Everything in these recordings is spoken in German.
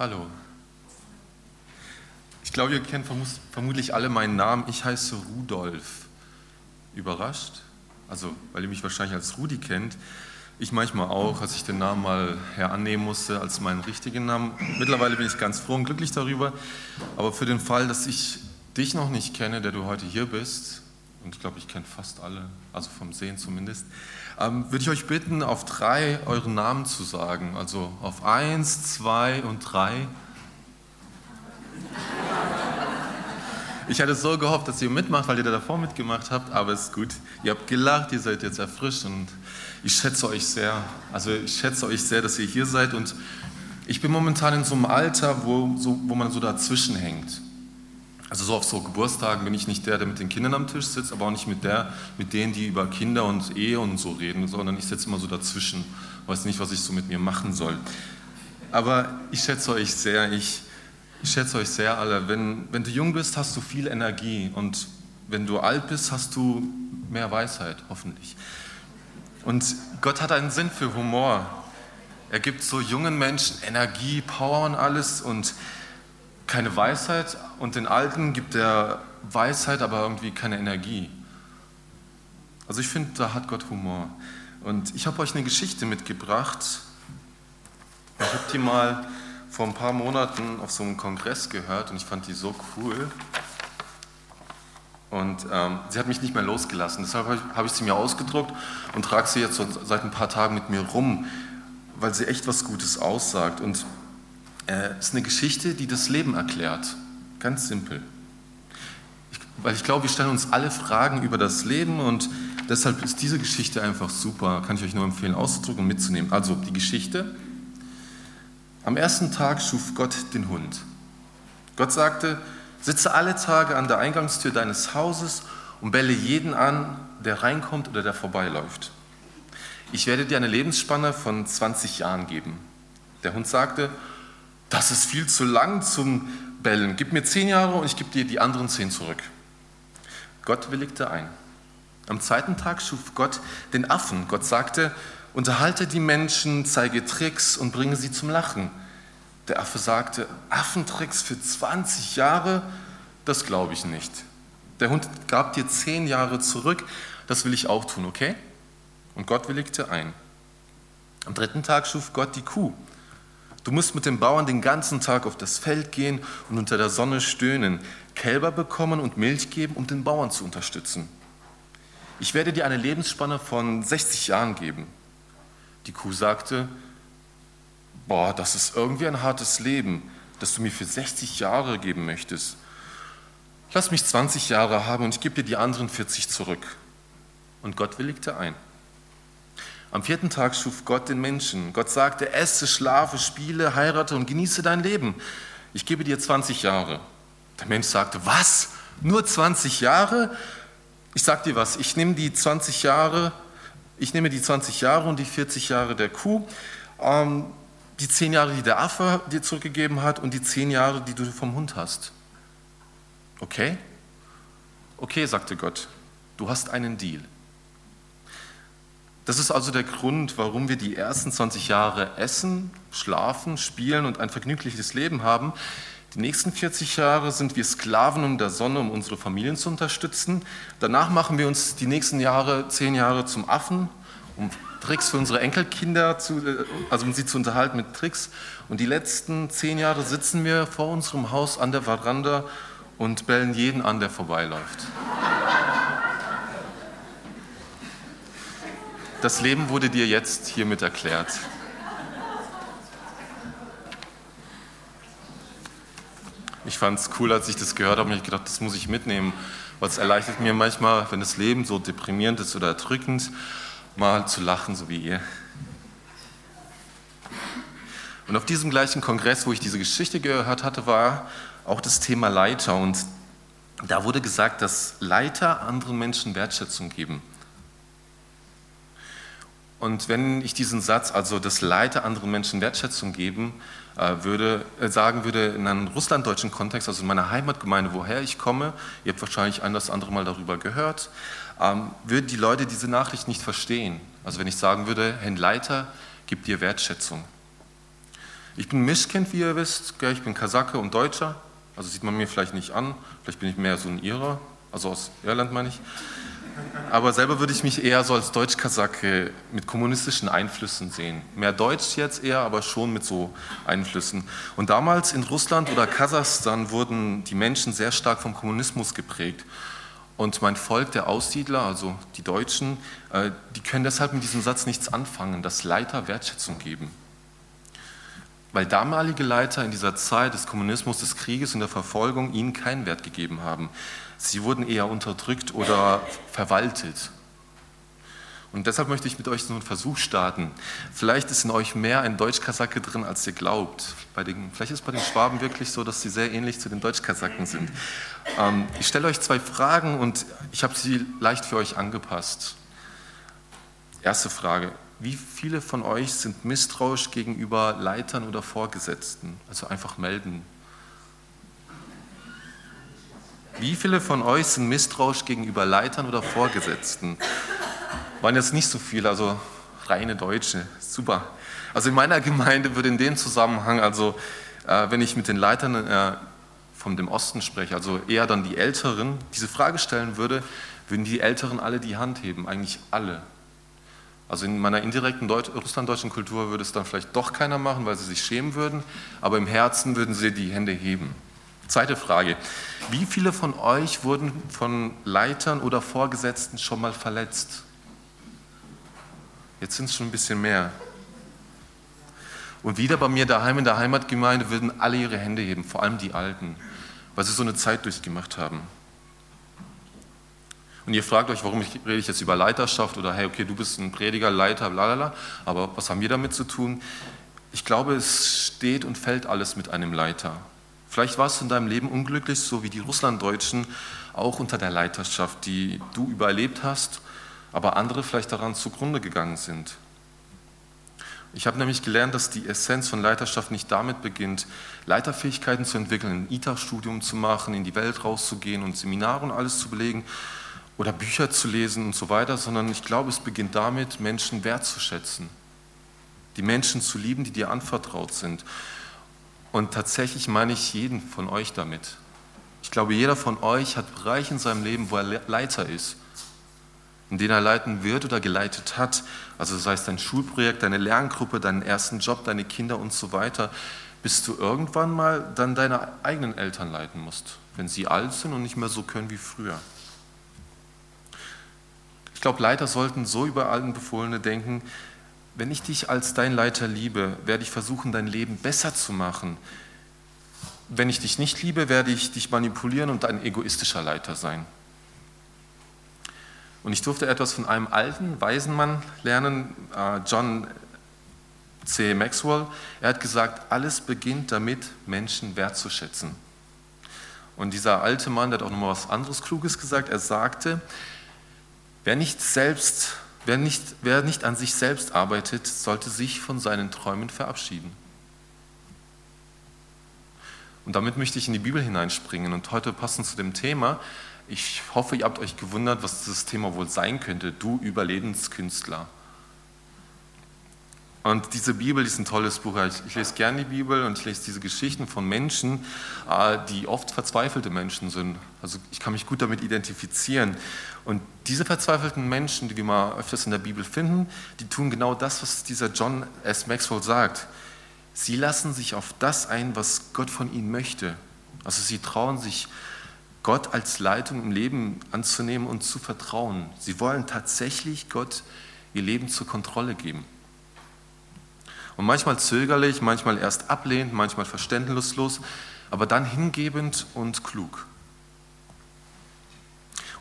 Hallo. Ich glaube, ihr kennt vermutlich alle meinen Namen. Ich heiße Rudolf. Überrascht? Also, weil ihr mich wahrscheinlich als Rudi kennt. Ich manchmal auch, als ich den Namen mal herannehmen musste als meinen richtigen Namen. Mittlerweile bin ich ganz froh und glücklich darüber. Aber für den Fall, dass ich dich noch nicht kenne, der du heute hier bist, und ich glaube, ich kenne fast alle, also vom Sehen zumindest, ähm, würde ich euch bitten, auf drei euren Namen zu sagen. Also auf eins, zwei und drei. Ich hatte so gehofft, dass ihr mitmacht, weil ihr da davor mitgemacht habt, aber es ist gut. Ihr habt gelacht, ihr seid jetzt erfrischt und ich schätze euch sehr. Also ich schätze euch sehr, dass ihr hier seid und ich bin momentan in so einem Alter, wo, so, wo man so dazwischen hängt. Also so auf so Geburtstagen bin ich nicht der, der mit den Kindern am Tisch sitzt, aber auch nicht mit, der, mit denen, die über Kinder und Ehe und so reden, sondern ich sitze immer so dazwischen, weiß nicht, was ich so mit mir machen soll. Aber ich schätze euch sehr, ich, ich schätze euch sehr alle. Wenn, wenn du jung bist, hast du viel Energie und wenn du alt bist, hast du mehr Weisheit, hoffentlich. Und Gott hat einen Sinn für Humor. Er gibt so jungen Menschen Energie, Power und alles und keine Weisheit und den Alten gibt er Weisheit, aber irgendwie keine Energie. Also ich finde, da hat Gott Humor. Und ich habe euch eine Geschichte mitgebracht. Ich habe die mal vor ein paar Monaten auf so einem Kongress gehört und ich fand die so cool. Und ähm, sie hat mich nicht mehr losgelassen. Deshalb habe ich, hab ich sie mir ausgedruckt und trage sie jetzt so seit ein paar Tagen mit mir rum, weil sie echt was Gutes aussagt. Und äh, ist eine Geschichte, die das Leben erklärt. Ganz simpel. Ich, weil ich glaube, wir stellen uns alle Fragen über das Leben und deshalb ist diese Geschichte einfach super. Kann ich euch nur empfehlen, auszudrucken und mitzunehmen. Also die Geschichte. Am ersten Tag schuf Gott den Hund. Gott sagte, sitze alle Tage an der Eingangstür deines Hauses und belle jeden an, der reinkommt oder der vorbeiläuft. Ich werde dir eine Lebensspanne von 20 Jahren geben. Der Hund sagte, das ist viel zu lang zum Bellen. Gib mir zehn Jahre und ich gebe dir die anderen zehn zurück. Gott willigte ein. Am zweiten Tag schuf Gott den Affen. Gott sagte, unterhalte die Menschen, zeige Tricks und bringe sie zum Lachen. Der Affe sagte, Affentricks für 20 Jahre, das glaube ich nicht. Der Hund gab dir zehn Jahre zurück, das will ich auch tun, okay? Und Gott willigte ein. Am dritten Tag schuf Gott die Kuh. Du musst mit den Bauern den ganzen Tag auf das Feld gehen und unter der Sonne stöhnen, Kälber bekommen und Milch geben, um den Bauern zu unterstützen. Ich werde dir eine Lebensspanne von 60 Jahren geben. Die Kuh sagte, boah, das ist irgendwie ein hartes Leben, das du mir für 60 Jahre geben möchtest. Lass mich 20 Jahre haben und ich gebe dir die anderen 40 zurück. Und Gott willigte ein. Am vierten Tag schuf Gott den Menschen. Gott sagte, esse, schlafe, spiele, heirate und genieße dein Leben. Ich gebe dir 20 Jahre. Der Mensch sagte, was? Nur 20 Jahre? Ich sag dir was, ich nehme die 20 Jahre, ich nehme die 20 Jahre und die 40 Jahre der Kuh, ähm, die 10 Jahre, die der Affe dir zurückgegeben hat und die 10 Jahre, die du vom Hund hast. Okay? Okay, sagte Gott, du hast einen Deal. Das ist also der Grund, warum wir die ersten 20 Jahre essen, schlafen, spielen und ein vergnügliches Leben haben. Die nächsten 40 Jahre sind wir Sklaven um der Sonne, um unsere Familien zu unterstützen. Danach machen wir uns die nächsten Jahre, 10 Jahre zum Affen, um Tricks für unsere Enkelkinder, zu, äh, also um sie zu unterhalten mit Tricks. Und die letzten 10 Jahre sitzen wir vor unserem Haus an der Veranda und bellen jeden an, der vorbeiläuft. Das Leben wurde dir jetzt hiermit erklärt. Ich fand es cool, als ich das gehört habe und ich gedacht, das muss ich mitnehmen, weil es erleichtert mir manchmal, wenn das Leben so deprimierend ist oder erdrückend, mal zu lachen, so wie ihr. Und auf diesem gleichen Kongress, wo ich diese Geschichte gehört hatte, war auch das Thema Leiter. Und da wurde gesagt, dass Leiter anderen Menschen Wertschätzung geben. Und wenn ich diesen Satz, also das Leiter anderen Menschen Wertschätzung geben, äh, würde, äh, sagen würde, in einem russlanddeutschen Kontext, also in meiner Heimatgemeinde, woher ich komme, ihr habt wahrscheinlich ein das andere Mal darüber gehört, ähm, würden die Leute diese Nachricht nicht verstehen. Also wenn ich sagen würde, Herr Leiter, gib dir Wertschätzung. Ich bin Mischkind, wie ihr wisst. Ich bin Kasake und Deutscher. Also sieht man mir vielleicht nicht an. Vielleicht bin ich mehr so ein Irer, also aus Irland meine ich. Aber selber würde ich mich eher so als Deutsch-Kasake mit kommunistischen Einflüssen sehen. Mehr Deutsch jetzt eher, aber schon mit so Einflüssen. Und damals in Russland oder Kasachstan wurden die Menschen sehr stark vom Kommunismus geprägt. Und mein Volk der Aussiedler, also die Deutschen, äh, die können deshalb mit diesem Satz nichts anfangen, dass Leiter Wertschätzung geben. Weil damalige Leiter in dieser Zeit des Kommunismus, des Krieges und der Verfolgung ihnen keinen Wert gegeben haben. Sie wurden eher unterdrückt oder verwaltet. Und deshalb möchte ich mit euch so einen Versuch starten. Vielleicht ist in euch mehr ein Deutschkasacke drin, als ihr glaubt. Bei den, vielleicht ist es bei den Schwaben wirklich so, dass sie sehr ähnlich zu den Deutschkasaken sind. Ähm, ich stelle euch zwei Fragen und ich habe sie leicht für euch angepasst. Erste Frage. Wie viele von euch sind misstrauisch gegenüber Leitern oder Vorgesetzten? Also einfach melden. Wie viele von euch sind misstrauisch gegenüber Leitern oder Vorgesetzten? waren jetzt nicht so viele, also reine Deutsche, super. Also in meiner Gemeinde würde in dem Zusammenhang, also äh, wenn ich mit den Leitern äh, von dem Osten spreche, also eher dann die Älteren, diese Frage stellen würde, würden die Älteren alle die Hand heben, eigentlich alle. Also in meiner indirekten russlanddeutschen Kultur würde es dann vielleicht doch keiner machen, weil sie sich schämen würden, aber im Herzen würden sie die Hände heben. Zweite Frage. Wie viele von euch wurden von Leitern oder Vorgesetzten schon mal verletzt? Jetzt sind es schon ein bisschen mehr. Und wieder bei mir daheim in der Heimatgemeinde würden alle ihre Hände heben, vor allem die Alten, weil sie so eine Zeit durchgemacht haben. Und ihr fragt euch, warum ich, rede ich jetzt über Leiterschaft oder hey, okay, du bist ein Prediger, Leiter, bla aber was haben wir damit zu tun? Ich glaube, es steht und fällt alles mit einem Leiter. Vielleicht warst du in deinem Leben unglücklich, so wie die Russlanddeutschen, auch unter der Leiterschaft, die du überlebt hast aber andere vielleicht daran zugrunde gegangen sind. Ich habe nämlich gelernt, dass die Essenz von Leiterschaft nicht damit beginnt, Leiterfähigkeiten zu entwickeln, ein ITA-Studium zu machen, in die Welt rauszugehen und Seminare und alles zu belegen oder Bücher zu lesen und so weiter, sondern ich glaube, es beginnt damit, Menschen wertzuschätzen, die Menschen zu lieben, die dir anvertraut sind. Und tatsächlich meine ich jeden von euch damit. Ich glaube, jeder von euch hat Bereiche in seinem Leben, wo er Leiter ist in denen er leiten wird oder geleitet hat, also sei es dein Schulprojekt, deine Lerngruppe, deinen ersten Job, deine Kinder und so weiter, bis du irgendwann mal dann deine eigenen Eltern leiten musst, wenn sie alt sind und nicht mehr so können wie früher. Ich glaube, Leiter sollten so über allen Befohlene denken, wenn ich dich als dein Leiter liebe, werde ich versuchen, dein Leben besser zu machen. Wenn ich dich nicht liebe, werde ich dich manipulieren und ein egoistischer Leiter sein. Und ich durfte etwas von einem alten, weisen Mann lernen, äh, John C. Maxwell. Er hat gesagt, alles beginnt damit, Menschen wertzuschätzen. Und dieser alte Mann, der hat auch nochmal was anderes Kluges gesagt. Er sagte, wer nicht, selbst, wer, nicht, wer nicht an sich selbst arbeitet, sollte sich von seinen Träumen verabschieden. Und damit möchte ich in die Bibel hineinspringen. Und heute passend zu dem Thema ich hoffe, ihr habt euch gewundert, was das Thema wohl sein könnte. Du Überlebenskünstler. Und diese Bibel ist ein tolles Buch. Ich, lese gerne die Bibel und ich lese diese Geschichten von Menschen, äh, die oft verzweifelte Menschen sind. Also ich kann mich gut damit identifizieren. Und diese verzweifelten Menschen, die wir mal öfters in der Bibel finden, die tun genau das, was dieser John S. Maxwell sagt. Sie lassen sich auf das ein, was Gott von ihnen möchte. Also sie trauen sich Gott als Leitung im Leben anzunehmen und zu vertrauen. Sie wollen tatsächlich Gott ihr Leben zur Kontrolle geben. Und manchmal zögerlich, manchmal erst ablehnend, manchmal verständnislos, aber dann hingebend und klug.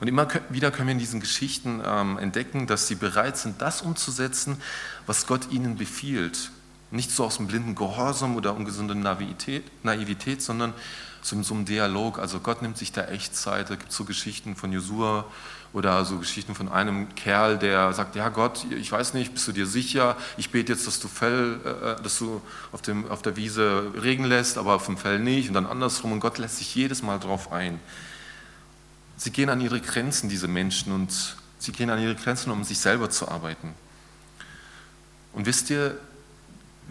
Und immer wieder können wir in diesen Geschichten ähm, entdecken, dass sie bereit sind, das umzusetzen, was Gott ihnen befiehlt. Nicht so aus dem blinden Gehorsam oder ungesunder Naivität, Naivität sondern so in so einem Dialog. Also Gott nimmt sich da echt Zeit. Da gibt es so Geschichten von Josua oder so Geschichten von einem Kerl, der sagt, ja Gott, ich weiß nicht, bist du dir sicher? Ich bete jetzt, dass du Fell, äh, dass du auf, dem, auf der Wiese Regen lässt, aber auf dem Fell nicht. Und dann andersrum. Und Gott lässt sich jedes Mal drauf ein. Sie gehen an ihre Grenzen, diese Menschen, und sie gehen an ihre Grenzen, um sich selber zu arbeiten. Und wisst ihr,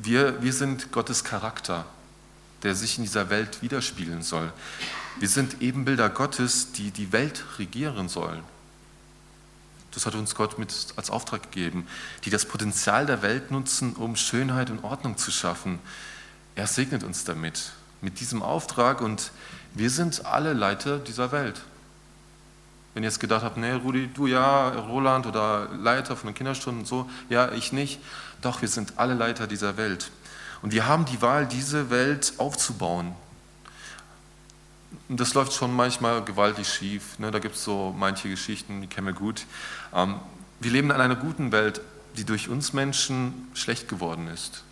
Wir, wir sind Gottes Charakter, der sich in dieser Welt widerspiegeln soll. Wir sind Ebenbilder Gottes, die die Welt regieren sollen. Das hat uns Gott mit als Auftrag gegeben, die das Potenzial der Welt nutzen, um Schönheit und Ordnung zu schaffen. Er segnet uns damit, mit diesem Auftrag und wir sind alle Leiter dieser Welt. Wenn ihr jetzt gedacht habt, nee, Rudi, du ja, Roland oder Leiter von den Kinderstunden so, ja, ich nicht. Doch, wir sind alle Leiter dieser Welt. Und wir haben die Wahl, diese Welt aufzubauen. Und das läuft schon manchmal gewaltig schief. Ne? Da gibt es so manche Geschichten, die kennen wir gut. Ähm, wir leben in einer guten Welt, die durch uns Menschen schlecht geworden ist.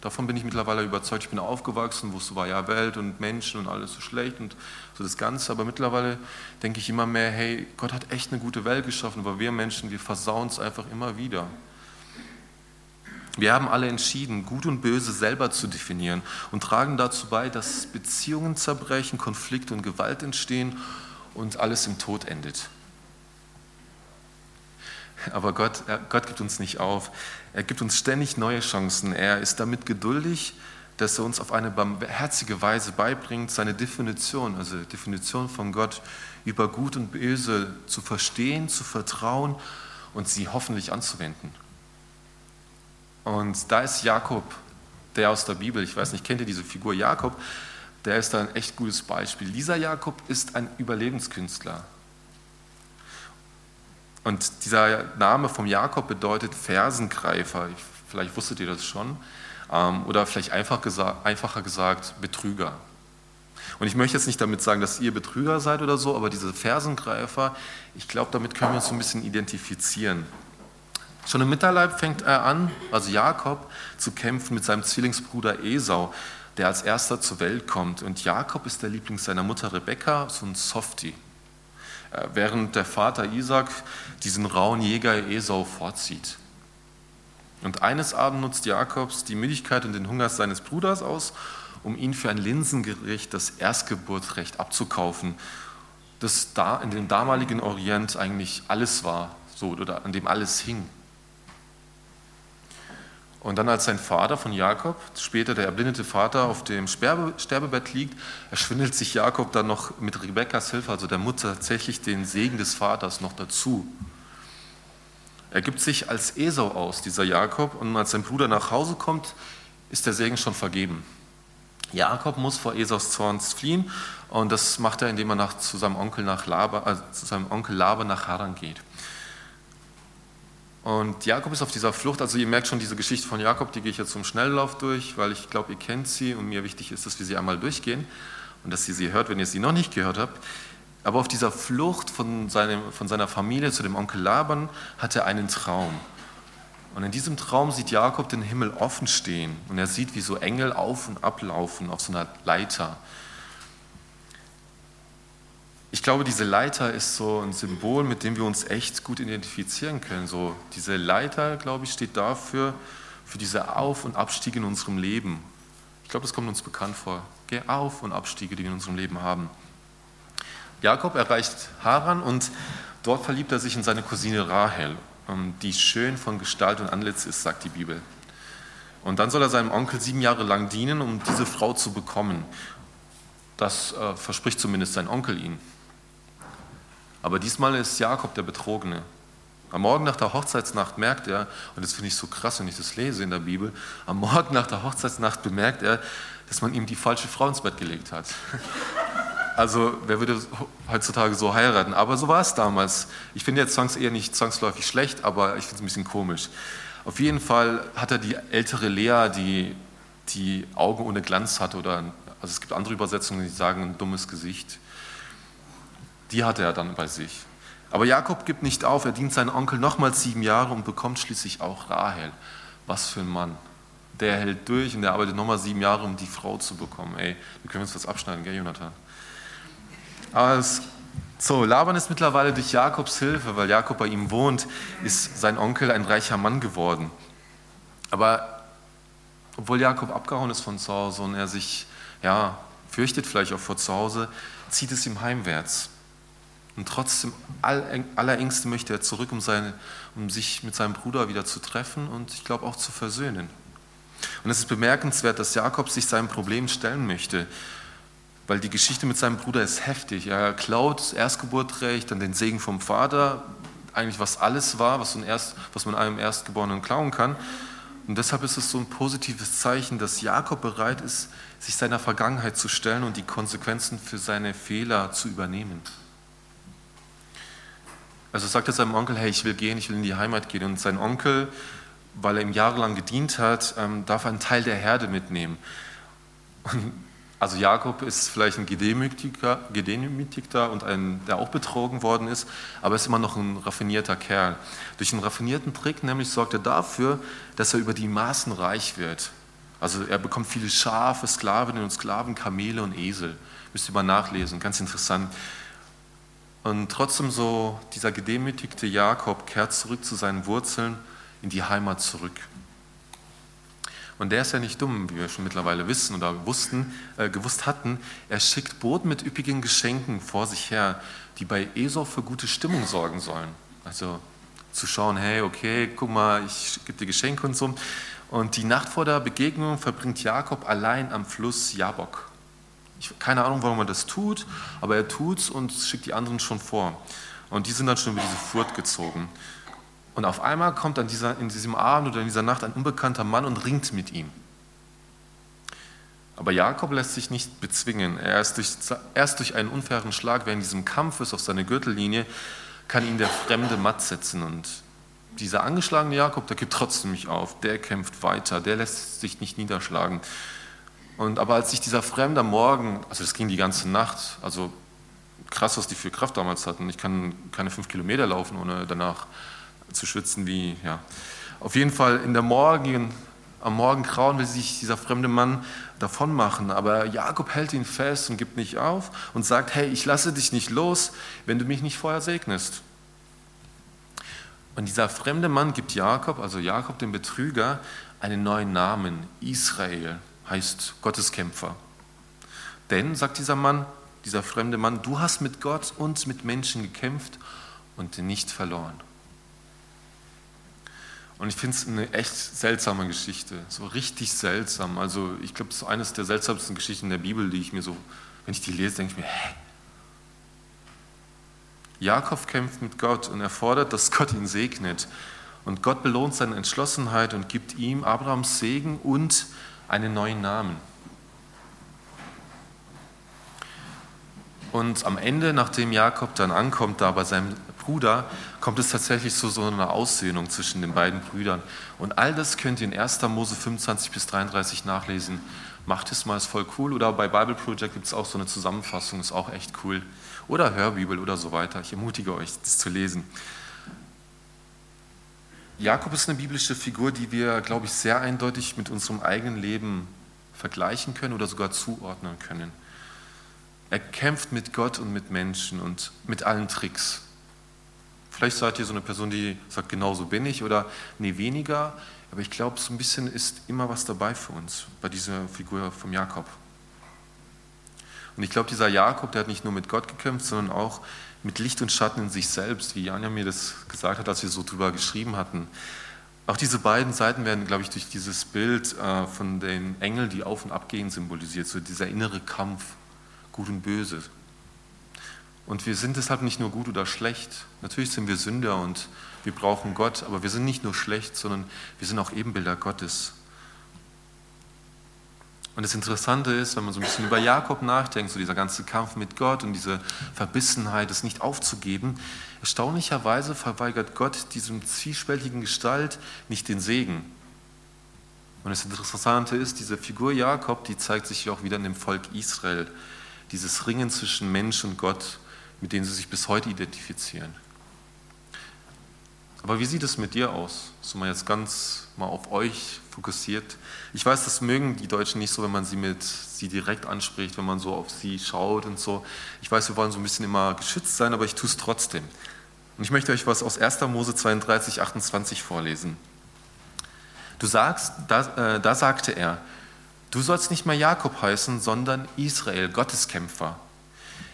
Davon bin ich mittlerweile überzeugt. Ich bin aufgewachsen, wo es war, ja, Welt und Menschen und alles so schlecht und so das Ganze. Aber mittlerweile denke ich immer mehr, hey, Gott hat echt eine gute Welt geschaffen, aber wir Menschen, wir versauen es einfach immer wieder. Wir haben alle entschieden, Gut und Böse selber zu definieren und tragen dazu bei, dass Beziehungen zerbrechen, Konflikte und Gewalt entstehen und alles im Tod endet. Aber Gott, Gott gibt uns nicht auf. Er gibt uns ständig neue Chancen. Er ist damit geduldig, dass er uns auf eine barmherzige Weise beibringt, seine Definition, also Definition von Gott über Gut und Böse zu verstehen, zu vertrauen und sie hoffentlich anzuwenden. Und da ist Jakob, der aus der Bibel, ich weiß nicht, kennt ihr diese Figur Jakob? Der ist da ein echt gutes Beispiel. Dieser Jakob ist ein Überlebenskünstler. Und dieser Name vom Jakob bedeutet Fersengreifer. Vielleicht wusstet ihr das schon. Ähm, oder vielleicht einfach gesagt, einfacher gesagt Betrüger. Und ich möchte jetzt nicht damit sagen, dass ihr Betrüger seid oder so, aber diese Fersengreifer, ich glaube, damit können wir uns so ein bisschen identifizieren. Schon im Mitterleib fängt er an, also Jakob, zu kämpfen mit seinem Zwillingsbruder Esau, der als erster zur Welt kommt. Und Jakob ist der Liebling seiner Mutter Rebekka, so ein Softie. Äh, während der Vater Isaac diesen rauen Jäger Esau vorzieht. Und eines Abends nutzt Jakobs die Müdigkeit und den Hunger seines Bruders aus, um ihn für ein Linsengericht das Erstgeburtsrecht abzukaufen, das da in dem damaligen Orient eigentlich alles war, so oder an dem alles hing. Und dann als sein Vater von Jakob, später der erblindete Vater, auf dem Sterbebett liegt, erschwindelt sich Jakob dann noch mit Rebekkas Hilfe, also der Mutter, tatsächlich den Segen des Vaters noch dazu. Er gibt sich als Esau aus, dieser Jakob, und als sein Bruder nach Hause kommt, ist der Segen schon vergeben. Jakob muss vor Esaus Zorn fliehen und das macht er, indem er nach, zu, seinem Onkel nach Laber, also zu seinem Onkel Laber nach Haran geht. Und Jakob ist auf dieser Flucht, also ihr merkt schon diese Geschichte von Jakob, die gehe ich jetzt zum Schnelllauf durch, weil ich glaube, ihr kennt sie und mir wichtig ist, dass wir sie einmal durchgehen und dass ihr sie hört, wenn ihr sie noch nicht gehört habt. Aber auf dieser Flucht von, seinem, von seiner Familie zu dem Onkel Laban hat er einen Traum. Und in diesem Traum sieht Jakob den Himmel offen stehen und er sieht, wie so Engel auf und ablaufen auf so einer Leiter. Ich glaube, diese Leiter ist so ein Symbol, mit dem wir uns echt gut identifizieren können. So, diese Leiter, glaube ich, steht dafür, für diese Auf- und Abstiege in unserem Leben. Ich glaube, das kommt uns bekannt vor. Geh Auf- und Abstiege, die wir in unserem Leben haben. Jakob erreicht Haran und dort verliebt er sich in seine Cousine Rahel, ähm, die schön von Gestalt und Antlitz ist, sagt die Bibel. Und dann soll er seinem Onkel sieben Jahre lang dienen, um diese Frau zu bekommen. Das äh, verspricht zumindest sein Onkel ihm. Aber diesmal ist Jakob der Betrogene. Am Morgen nach der Hochzeitsnacht merkt er, und das finde ich so krass, wenn ich das lese in der Bibel, am Morgen nach der Hochzeitsnacht bemerkt er, dass man ihm die falsche Frau ins Bett gelegt hat. Also wer würde heutzutage so heiraten? Aber so war es damals. Ich finde jetzt Songs eher nicht zwangsläufig schlecht, aber ich finde es ein bisschen komisch. Auf jeden Fall hat er die ältere Lea, die die Augen ohne Glanz hatte, oder also es gibt andere Übersetzungen, die sagen ein dummes Gesicht die hatte er dann bei sich. Aber Jakob gibt nicht auf, er dient seinen Onkel nochmals sieben Jahre und bekommt schließlich auch Rahel. Was für ein Mann. Der hält durch und der arbeitet nochmal sieben Jahre, um die Frau zu bekommen. Ey, wir können uns was abschneiden, gell, Jonathan? Aber es, so, Laban ist mittlerweile durch Jakobs Hilfe, weil Jakob bei ihm wohnt, ist sein Onkel ein reicher Mann geworden. Aber obwohl Jakob abgehauen ist von zu Hause und er sich, ja, fürchtet vielleicht auch vor zu Hause, zieht es ihm heimwärts. Und trotzdem aller Ängste möchte er zurück, um, seine, um sich mit seinem Bruder wieder zu treffen und ich glaube auch zu versöhnen. Und es ist bemerkenswert, dass Jakob sich seinem Problem stellen möchte, weil die Geschichte mit seinem Bruder ist heftig. Er klaut das Erstgeburtrecht, dann den Segen vom Vater, eigentlich was alles war, was, Erst, was man einem Erstgeborenen klauen kann. Und deshalb ist es so ein positives Zeichen, dass Jakob bereit ist, sich seiner Vergangenheit zu stellen und die Konsequenzen für seine Fehler zu übernehmen. Also sagt er seinem Onkel, hey, ich will gehen, ich will in die Heimat gehen. Und sein Onkel, weil er ihm jahrelang gedient hat, ähm, darf einen Teil der Herde mitnehmen. Und also Jakob ist vielleicht ein Gedemütigter, Gedemütigter und ein, der auch betrogen worden ist, aber ist immer noch ein raffinierter Kerl. Durch einen raffinierten Trick nämlich sorgt er dafür, dass er über die Maßen reich wird. Also er bekommt viele Schafe, Sklavinnen und Sklaven, Kamele und Esel. Müsst ihr mal nachlesen, ganz interessant. Und trotzdem so, dieser gedemütigte Jakob kehrt zurück zu seinen Wurzeln, in die Heimat zurück. Und der ist ja nicht dumm, wie wir schon mittlerweile wissen oder wussten, äh, gewusst hatten. Er schickt Boten mit üppigen Geschenken vor sich her, die bei Esau für gute Stimmung sorgen sollen. Also zu schauen, hey, okay, guck mal, ich gebe dir Geschenke und so. Und die Nacht vor der Begegnung verbringt Jakob allein am Fluss Jabok. Ich, keine Ahnung, warum er das tut, aber er tut es und schickt die anderen schon vor. Und die sind dann schon über diese Furt gezogen. Und auf einmal kommt an dieser, in diesem Abend oder in dieser Nacht ein unbekannter Mann und ringt mit ihm. Aber Jakob lässt sich nicht bezwingen. Er ist durch, erst durch einen unfairen Schlag während diesem Kampfes auf seine Gürtellinie kann ihn der Fremde matt setzen. Und dieser angeschlagene Jakob, der gibt trotzdem nicht auf. Der kämpft weiter. Der lässt sich nicht niederschlagen. Und aber als sich dieser Fremde am Morgen, also das ging die ganze Nacht, also krass, was die für Kraft damals hatten. Ich kann keine fünf Kilometer laufen, ohne danach zu schwitzen wie, ja. Auf jeden Fall in der Morgen, am Morgengrauen will sich dieser fremde Mann davon machen, aber Jakob hält ihn fest und gibt nicht auf und sagt, hey, ich lasse dich nicht los, wenn du mich nicht vorher segnest. Und dieser fremde Mann gibt Jakob, also Jakob dem Betrüger, einen neuen Namen. Israel heißt Gotteskämpfer. Denn, sagt dieser Mann, dieser fremde Mann, du hast mit Gott und mit Menschen gekämpft und nicht verloren. Und ich finde es eine echt seltsame Geschichte, so richtig seltsam. Also ich glaube, es ist eines der seltsamsten Geschichten der Bibel, die ich mir so, wenn ich die lese, denke ich mir, hä? Jakob kämpft mit Gott und er fordert, dass Gott ihn segnet. Und Gott belohnt seine Entschlossenheit und gibt ihm Abrahams Segen und einen neuen Namen. Und am Ende, nachdem Jakob dann ankommt, da bei seinem Bruder, kommt es tatsächlich zu so einer Aussöhnung zwischen den beiden Brüdern. Und all das könnt ihr in 1. Mose 25 bis 33 nachlesen. Macht es mal, ist voll cool. Oder bei Bible Project gibt es auch so eine Zusammenfassung, ist auch echt cool. Oder Hörbibel oder so weiter. Ich ermutige euch, das zu lesen. Jakob ist eine biblische Figur, die wir, glaube ich, sehr eindeutig mit unserem eigenen Leben vergleichen können oder sogar zuordnen können. Er kämpft mit Gott und mit Menschen und mit allen Tricks. Vielleicht seid ihr so eine Person, die sagt, genau so bin ich oder nee, weniger. Aber ich glaube, so ein bisschen ist immer was dabei für uns bei dieser Figur vom Jakob. Und ich glaube, dieser Jakob, der hat nicht nur mit Gott gekämpft, sondern auch mit Licht und Schatten in sich selbst, wie Janja mir das gesagt hat, als wir so drüber geschrieben hatten. Auch diese beiden Seiten werden, glaube ich, durch dieses Bild äh, von den Engeln, die auf und ab gehen, symbolisiert. So dieser innere Kampf Gut und Böse. Und wir sind deshalb nicht nur gut oder schlecht. Natürlich sind wir Sünder und wir brauchen Gott, aber wir sind nicht nur schlecht, sondern wir sind auch Ebenbilder Gottes. Und das Interessante ist, wenn man so ein bisschen über Jakob nachdenkt, so dieser ganze Kampf mit Gott und diese Verbissenheit, es nicht aufzugeben, erstaunlicherweise verweigert Gott diesem zwiespältigen Gestalt nicht den Segen. Und das Interessante ist, diese Figur Jakob, die zeigt sich auch wieder in dem Volk Israel dieses Ringen zwischen Mensch und Gott, mit dem sie sich bis heute identifizieren. Aber wie sieht es mit dir aus? So mal jetzt ganz mal auf euch fokussiert. Ich weiß, das mögen die Deutschen nicht so, wenn man sie mit sie direkt anspricht, wenn man so auf sie schaut und so. Ich weiß, wir wollen so ein bisschen immer geschützt sein, aber ich tue es trotzdem. Und ich möchte euch was aus 1. Mose 32, 28 vorlesen. Du sagst, da, äh, da sagte er, Du sollst nicht mehr Jakob heißen, sondern Israel, Gotteskämpfer.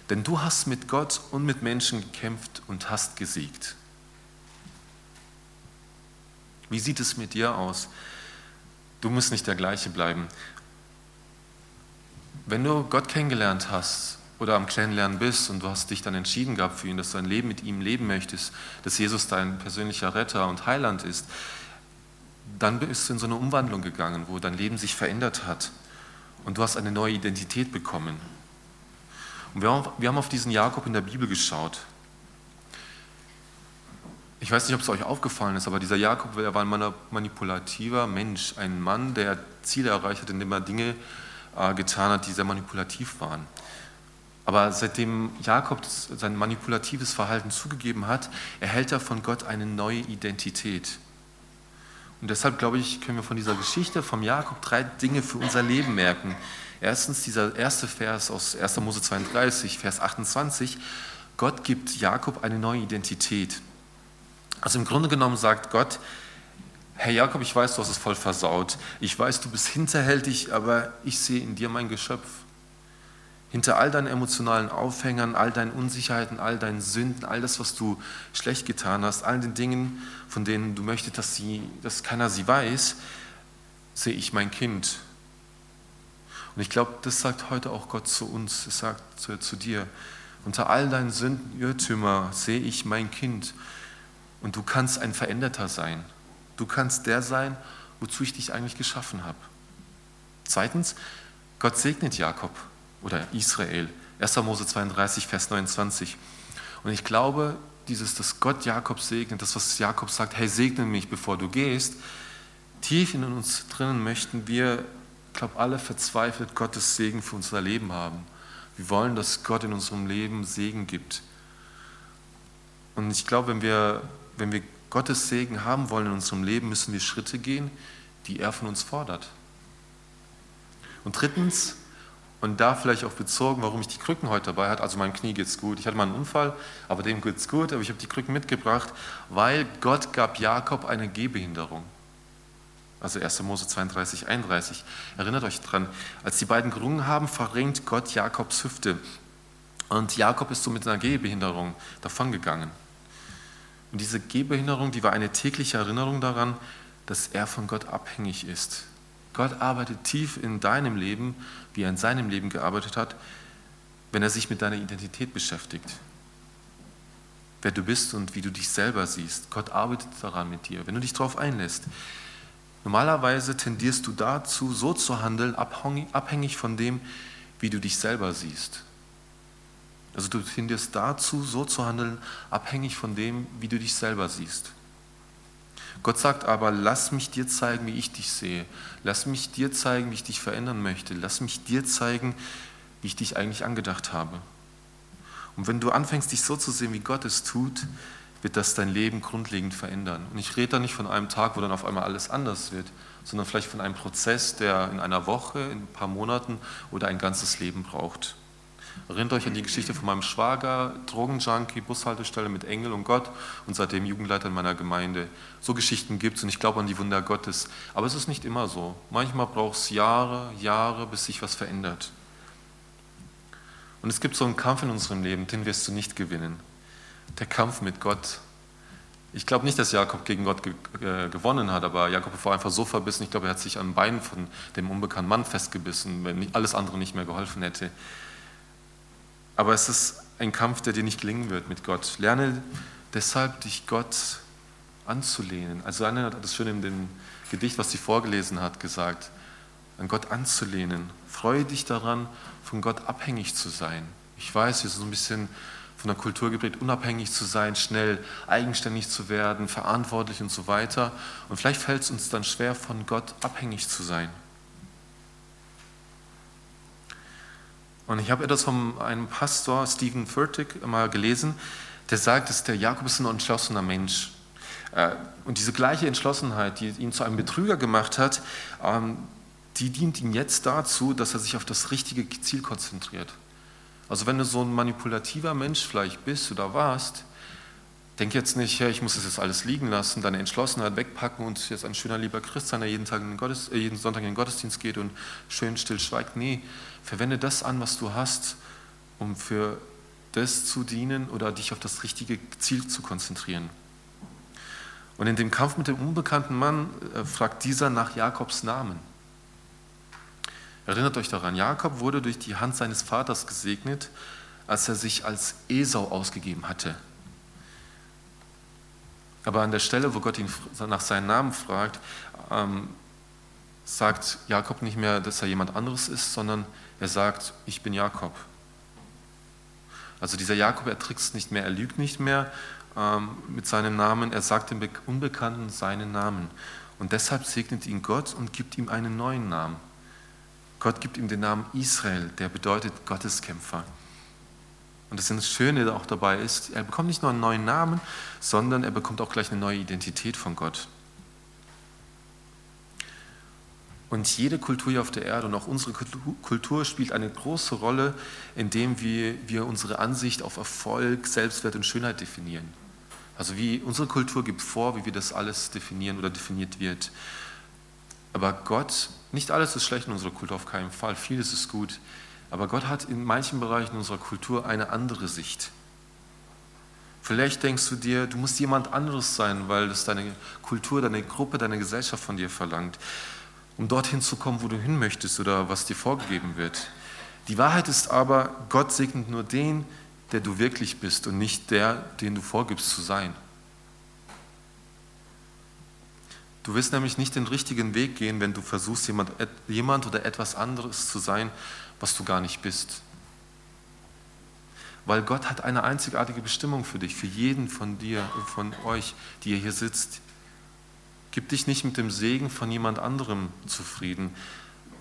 Denn du hast mit Gott und mit Menschen gekämpft und hast gesiegt. Wie sieht es mit dir aus? Du musst nicht der gleiche bleiben. Wenn du Gott kennengelernt hast oder am Kennenlernen bist und du hast dich dann entschieden gehabt für ihn, dass du ein Leben mit ihm leben möchtest, dass Jesus dein persönlicher Retter und Heiland ist, dann bist du in so eine Umwandlung gegangen, wo dein Leben sich verändert hat und du hast eine neue Identität bekommen. Und wir haben auf diesen Jakob in der Bibel geschaut. Ich weiß nicht, ob es euch aufgefallen ist, aber dieser Jakob, er war ein manipulativer Mensch, ein Mann, der Ziele erreicht hat, indem er Dinge äh, getan hat, die sehr manipulativ waren. Aber seitdem Jakob sein manipulatives Verhalten zugegeben hat, erhält er von Gott eine neue Identität. Und deshalb, glaube ich, können wir von dieser Geschichte vom Jakob drei Dinge für unser Leben merken. Erstens dieser erste Vers aus 1. Mose 32, Vers 28. Gott gibt Jakob eine neue Identität. Also im Grunde genommen sagt Gott, Herr Jakob, ich weiß, du hast es voll versaut. Ich weiß, du bist hinterhältig, aber ich sehe in dir mein Geschöpf. Hinter all deinen emotionalen Aufhängern, all deinen Unsicherheiten, all deinen Sünden, all das, was du schlecht getan hast, all den Dingen, von denen du möchtest, dass, sie, dass keiner sie weiß, sehe ich mein Kind. Und ich glaube, das sagt heute auch Gott zu uns, es sagt zu, zu dir, unter all deinen Sünden, Irrtümer sehe ich mein Kind. Und du kannst ein Veränderter sein. Du kannst der sein, wozu ich dich eigentlich geschaffen habe. Zweitens, Gott segnet Jakob oder Israel. 1. Mose 32, Vers 29. Und ich glaube, dieses, dass Gott Jakob segnet, das, was Jakob sagt, hey, segne mich, bevor du gehst, tief in uns drinnen möchten wir, ich glaube, alle verzweifelt Gottes Segen für unser Leben haben. Wir wollen, dass Gott in unserem Leben Segen gibt. Und ich glaube, wenn wir, wenn wir Gottes Segen haben wollen in unserem Leben, müssen wir Schritte gehen, die er von uns fordert. Und drittens, und da vielleicht auch bezogen, warum ich die Krücken heute dabei hatte. Also meinem Knie geht es gut. Ich hatte mal einen Unfall, aber dem geht es gut. Aber ich habe die Krücken mitgebracht, weil Gott gab Jakob eine Gehbehinderung. Also 1. Mose 32, 31. Erinnert euch dran, als die beiden gerungen haben, verrenkt Gott Jakobs Hüfte. Und Jakob ist so mit einer Gehbehinderung davongegangen. Und diese Gehbehinderung, die war eine tägliche Erinnerung daran, dass er von Gott abhängig ist. Gott arbeitet tief in deinem Leben, wie er in seinem Leben gearbeitet hat, wenn er sich mit deiner Identität beschäftigt. Wer du bist und wie du dich selber siehst. Gott arbeitet daran mit dir, wenn du dich darauf einlässt. Normalerweise tendierst du dazu, so zu handeln, abhängig von dem, wie du dich selber siehst. Also du tendierst dazu, so zu handeln, abhängig von dem, wie du dich selber siehst. Gott sagt aber, lass mich dir zeigen, wie ich dich sehe. Lass mich dir zeigen, wie ich dich verändern möchte. Lass mich dir zeigen, wie ich dich eigentlich angedacht habe. Und wenn du anfängst, dich so zu sehen, wie Gott es tut, wird das dein Leben grundlegend verändern. Und ich rede da nicht von einem Tag, wo dann auf einmal alles anders wird, sondern vielleicht von einem Prozess, der in einer Woche, in ein paar Monaten oder ein ganzes Leben braucht. Erinnert euch an die Geschichte von meinem Schwager, Drogenjunkie, Bushaltestelle mit Engel und Gott und seitdem Jugendleiter in meiner Gemeinde. So Geschichten gibt es und ich glaube an die Wunder Gottes. Aber es ist nicht immer so. Manchmal braucht es Jahre, Jahre, bis sich was verändert. Und es gibt so einen Kampf in unserem Leben, den wirst du nicht gewinnen. Der Kampf mit Gott. Ich glaube nicht, dass Jakob gegen Gott ge äh, gewonnen hat, aber Jakob war einfach so verbissen. Ich glaube, er hat sich am Bein von dem unbekannten Mann festgebissen, wenn alles andere nicht mehr geholfen hätte. Aber es ist ein Kampf, der dir nicht gelingen wird mit Gott. Lerne deshalb, dich Gott anzulehnen. Also Anne hat das schön in dem Gedicht, was sie vorgelesen hat, gesagt, an Gott anzulehnen. Freue dich daran, von Gott abhängig zu sein. Ich weiß, wir sind so ein bisschen von der Kultur geprägt, unabhängig zu sein, schnell eigenständig zu werden, verantwortlich und so weiter. Und vielleicht fällt es uns dann schwer, von Gott abhängig zu sein. Und ich habe etwas von einem Pastor, Stephen Furtick, mal gelesen, der sagt, dass der Jakob ist ein entschlossener Mensch. Äh, und diese gleiche Entschlossenheit, die ihn zu einem Betrüger gemacht hat, ähm, die dient ihm jetzt dazu, dass er sich auf das richtige Ziel konzentriert. Also wenn du so ein manipulativer Mensch vielleicht bist oder warst, Denk jetzt nicht, ich muss das jetzt alles liegen lassen, deine Entschlossenheit wegpacken und jetzt ein schöner lieber Christ sein, der jeden, Tag in Gottes, äh, jeden Sonntag in den Gottesdienst geht und schön still schweigt. Nee, verwende das an, was du hast, um für das zu dienen oder dich auf das richtige Ziel zu konzentrieren. Und in dem Kampf mit dem unbekannten Mann äh, fragt dieser nach Jakobs Namen. Erinnert euch daran, Jakob wurde durch die Hand seines Vaters gesegnet, als er sich als Esau ausgegeben hatte. Aber an der Stelle, wo Gott ihn nach seinem Namen fragt, ähm, sagt Jakob nicht mehr, dass er jemand anderes ist, sondern er sagt, ich bin Jakob. Also dieser Jakob, er trickst nicht mehr, er lügt nicht mehr ähm, mit seinem Namen, er sagt dem Unbekannten seinen Namen. Und deshalb segnet ihn Gott und gibt ihm einen neuen Namen. Gott gibt ihm den Namen Israel, der bedeutet Gotteskämpfer. Und das Schöne auch dabei ist, er bekommt nicht nur einen neuen Namen, sondern er bekommt auch gleich eine neue Identität von Gott. Und jede Kultur hier auf der Erde und auch unsere Kultur spielt eine große Rolle, indem wir, wir unsere Ansicht auf Erfolg, Selbstwert und Schönheit definieren. Also wie unsere Kultur gibt vor, wie wir das alles definieren oder definiert wird. Aber Gott, nicht alles ist schlecht in unserer Kultur, auf keinen Fall, vieles ist gut. Aber Gott hat in manchen Bereichen unserer Kultur eine andere Sicht. Vielleicht denkst du dir, du musst jemand anderes sein, weil das deine Kultur, deine Gruppe, deine Gesellschaft von dir verlangt um dorthin zu kommen, wo du hin möchtest oder was dir vorgegeben wird. Die Wahrheit ist aber, Gott segnet nur den, der du wirklich bist und nicht der, den du vorgibst zu sein. Du wirst nämlich nicht den richtigen Weg gehen, wenn du versuchst, jemand, jemand oder etwas anderes zu sein, was du gar nicht bist. Weil Gott hat eine einzigartige Bestimmung für dich, für jeden von dir, von euch, die ihr hier sitzt. Gib dich nicht mit dem Segen von jemand anderem zufrieden,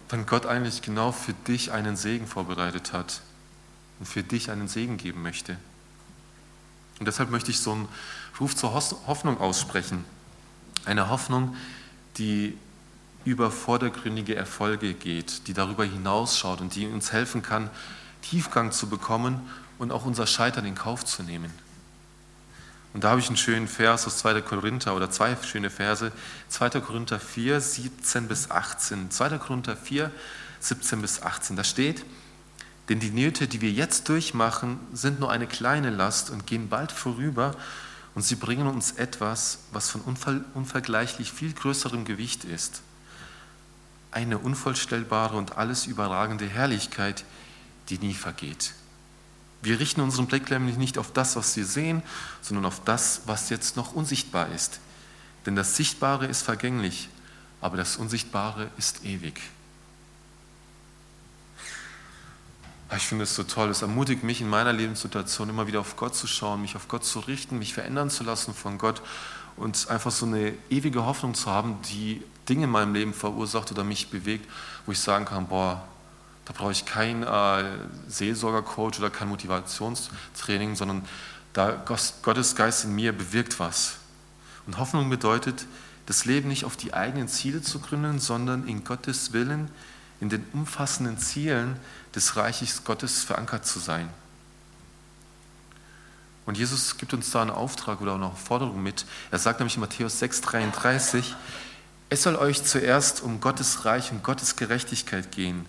wenn Gott eigentlich genau für dich einen Segen vorbereitet hat und für dich einen Segen geben möchte. Und deshalb möchte ich so einen Ruf zur Hoffnung aussprechen. Eine Hoffnung, die über vordergründige Erfolge geht, die darüber hinausschaut und die uns helfen kann, Tiefgang zu bekommen und auch unser Scheitern in Kauf zu nehmen. Und da habe ich einen schönen Vers aus 2. Korinther oder zwei schöne Verse. 2. Korinther 4, 17 bis 18. 2. Korinther 4, 17 bis 18. Da steht, denn die Nöte, die wir jetzt durchmachen, sind nur eine kleine Last und gehen bald vorüber und sie bringen uns etwas, was von unvergleichlich viel größerem Gewicht ist. Eine unvollstellbare und alles überragende Herrlichkeit, die nie vergeht. Wir richten unseren Blick nämlich nicht auf das, was wir sehen, sondern auf das, was jetzt noch unsichtbar ist. Denn das Sichtbare ist vergänglich, aber das Unsichtbare ist ewig. Ich finde es so toll. Es ermutigt mich in meiner Lebenssituation immer wieder auf Gott zu schauen, mich auf Gott zu richten, mich verändern zu lassen von Gott und einfach so eine ewige Hoffnung zu haben, die Dinge in meinem Leben verursacht oder mich bewegt, wo ich sagen kann, boah, da brauche ich keinen äh, Seelsorgercoach oder kein Motivationstraining, sondern da Gottes Geist in mir bewirkt was. Und Hoffnung bedeutet, das Leben nicht auf die eigenen Ziele zu gründen, sondern in Gottes Willen, in den umfassenden Zielen des Reiches Gottes verankert zu sein. Und Jesus gibt uns da einen Auftrag oder auch eine Forderung mit. Er sagt nämlich in Matthäus 6,33, es soll euch zuerst um Gottes Reich und Gottes Gerechtigkeit gehen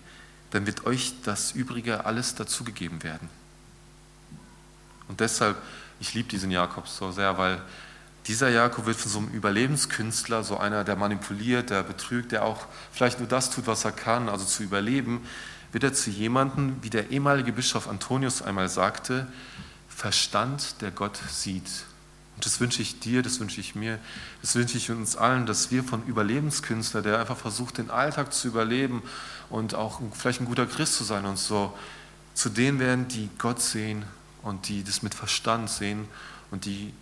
dann wird euch das Übrige alles dazugegeben werden. Und deshalb, ich liebe diesen Jakob so sehr, weil dieser Jakob wird von so einem Überlebenskünstler, so einer, der manipuliert, der betrügt, der auch vielleicht nur das tut, was er kann, also zu überleben, wird er zu jemandem, wie der ehemalige Bischof Antonius einmal sagte, Verstand, der Gott sieht. Und das wünsche ich dir, das wünsche ich mir, das wünsche ich uns allen, dass wir von Überlebenskünstler, der einfach versucht, den Alltag zu überleben und auch vielleicht ein guter Christ zu sein und so, zu denen werden, die Gott sehen und die das mit Verstand sehen und die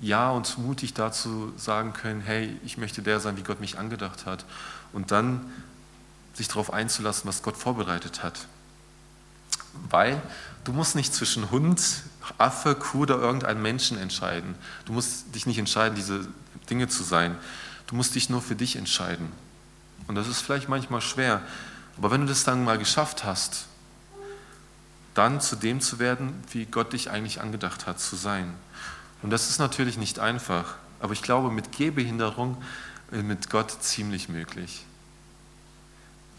ja und mutig dazu sagen können, hey, ich möchte der sein, wie Gott mich angedacht hat. Und dann sich darauf einzulassen, was Gott vorbereitet hat. Weil du musst nicht zwischen Hund, Affe, Kuh oder irgendeinem Menschen entscheiden. Du musst dich nicht entscheiden, diese Dinge zu sein. Du musst dich nur für dich entscheiden. Und das ist vielleicht manchmal schwer. Aber wenn du das dann mal geschafft hast, dann zu dem zu werden, wie Gott dich eigentlich angedacht hat zu sein. Und das ist natürlich nicht einfach, aber ich glaube, mit Gehbehinderung äh, mit Gott ziemlich möglich.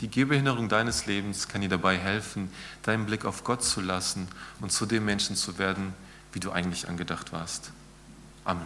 Die Gehbehinderung deines Lebens kann dir dabei helfen, deinen Blick auf Gott zu lassen und zu dem Menschen zu werden, wie du eigentlich angedacht warst. Amen.